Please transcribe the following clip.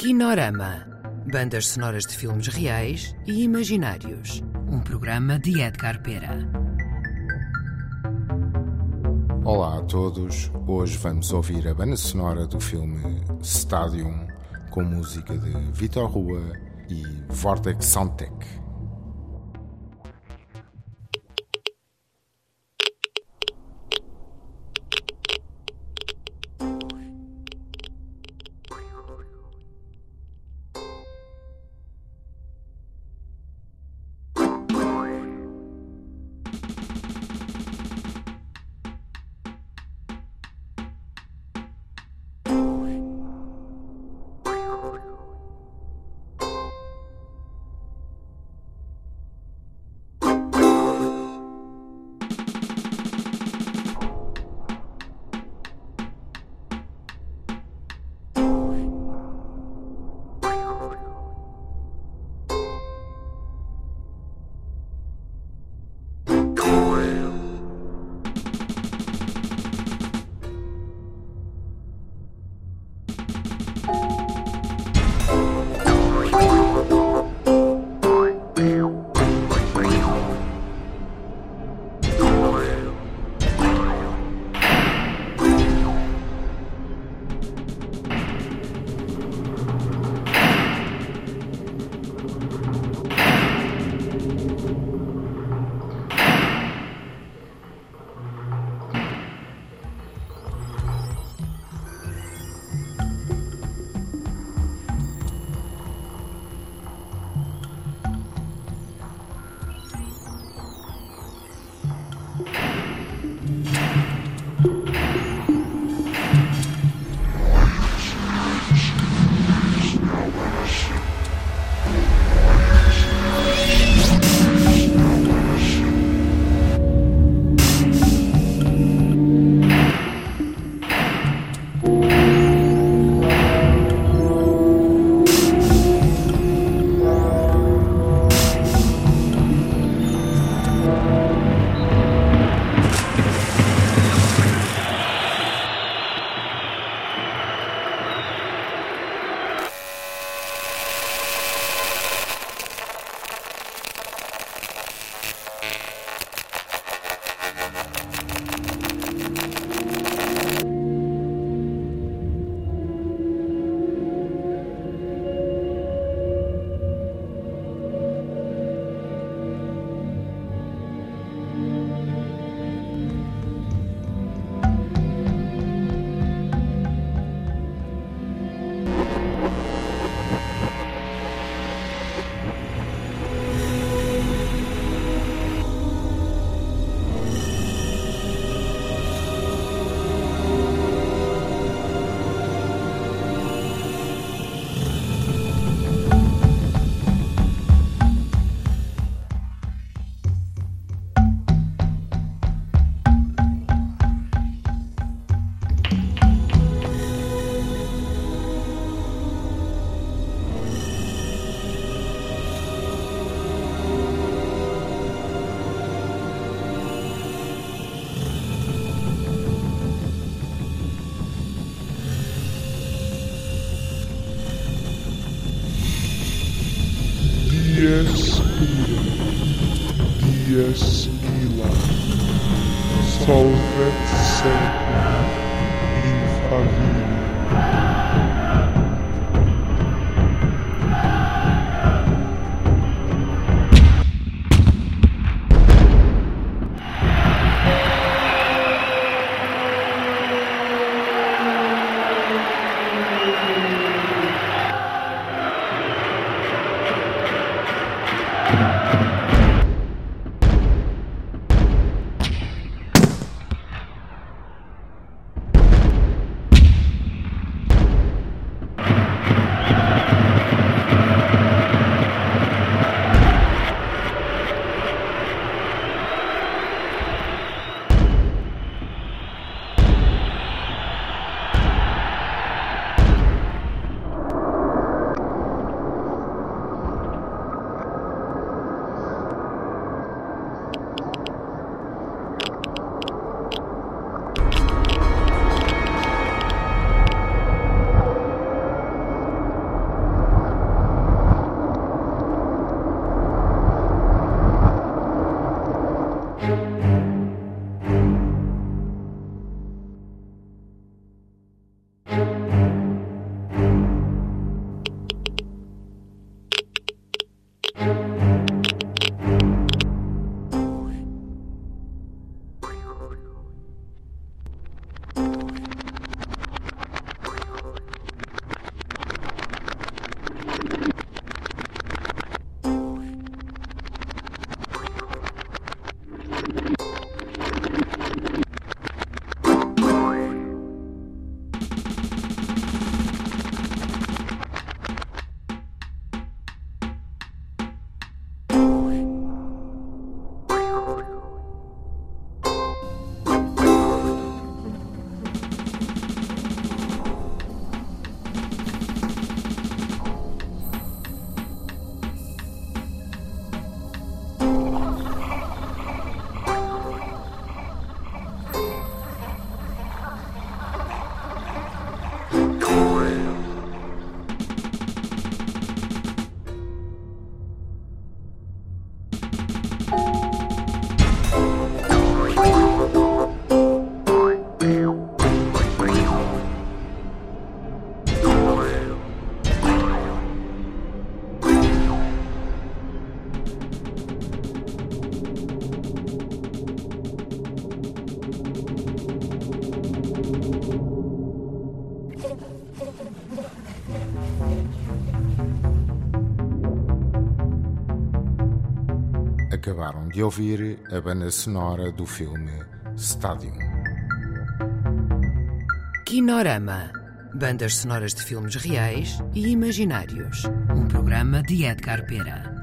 Kinorama. Bandas sonoras de filmes reais e imaginários. Um programa de Edgar Pera. Olá a todos. Hoje vamos ouvir a banda sonora do filme Stadium com música de Vitor Rua e Vortex Soundtech. D.S. Peter, D.S. Eli, Solvet Infavir. Acabaram de ouvir a banda sonora do filme Stadium. Kinorama. Bandas sonoras de filmes reais e imaginários. Um programa de Edgar Pera.